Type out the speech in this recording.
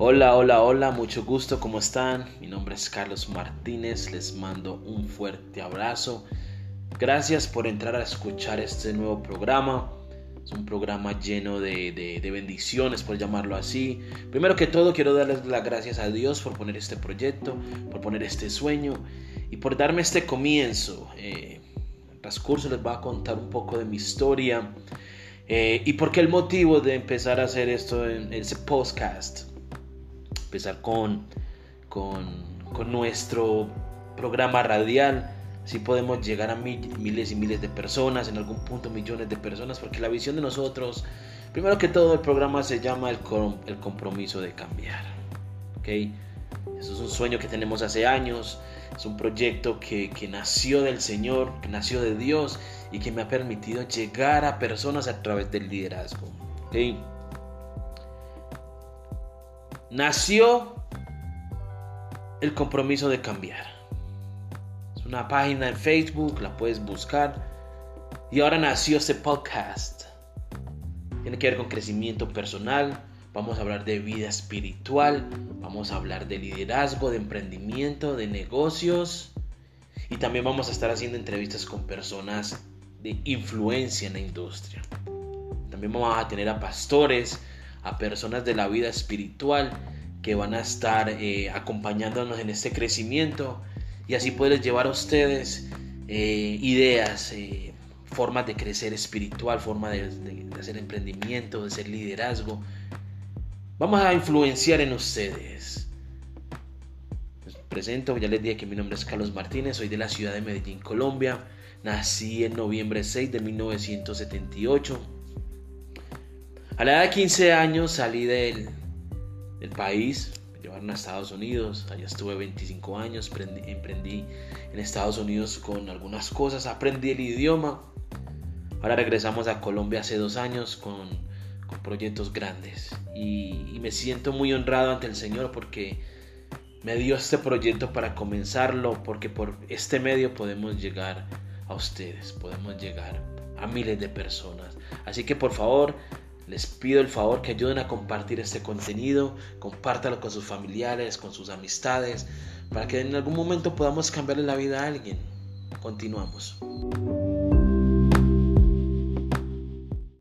Hola, hola, hola, mucho gusto, ¿cómo están? Mi nombre es Carlos Martínez, les mando un fuerte abrazo. Gracias por entrar a escuchar este nuevo programa. Es un programa lleno de, bendiciones, por llamarlo así. Primero que todo, quiero darles las gracias a Dios por poner este proyecto, por poner este sueño y por darme este comienzo. Eh, el transcurso les voy a contar un poco de mi historia eh, y por qué el motivo de empezar a hacer esto en ese podcast empezar con, con, nuestro programa radial. Si podemos llegar a miles y miles de personas, en algún punto millones de personas, porque la visión de nosotros, primero que todo, el programa se llama el, el compromiso de cambiar. ¿okay? Eso es un sueño que tenemos hace años, es un proyecto que, que, nació del Señor, que nació de Dios y que me ha permitido llegar a personas a través del liderazgo. ¿okay? Nació el compromiso de cambiar. Es una página en Facebook, la puedes buscar. Y ahora nació este podcast. Tiene que ver con crecimiento personal. Vamos a hablar de vida espiritual. Vamos a hablar de liderazgo, de emprendimiento, de negocios. Y también vamos a estar haciendo entrevistas con personas de influencia en la industria. También vamos a tener a pastores, a personas de la vida espiritual que van a estar eh, acompañándonos en este crecimiento y así poder llevar a ustedes eh, ideas, eh, formas de crecer espiritual, formas de, hacer emprendimiento, de ser liderazgo. Vamos a influenciar en ustedes. Presento, ya les dije que mi nombre es Carlos Martínez, soy de la ciudad de Medellín, Colombia. Nací en noviembre 6 de 1978 a la edad de 15 años salí del, país, me llevaron a Estados Unidos, allá estuve 25 años, emprendí en Estados Unidos con algunas cosas, aprendí el idioma. Ahora regresamos a Colombia hace dos años con, proyectos grandes y, y me siento muy honrado ante el Señor porque me dio este proyecto para comenzarlo, porque por este medio podemos llegar a ustedes, podemos llegar a miles de personas. Así que por favor, les pido el favor que ayuden a compartir este contenido, compártalo con sus familiares, con sus amistades, para que en algún momento podamos cambiarle la vida a alguien. Continuamos.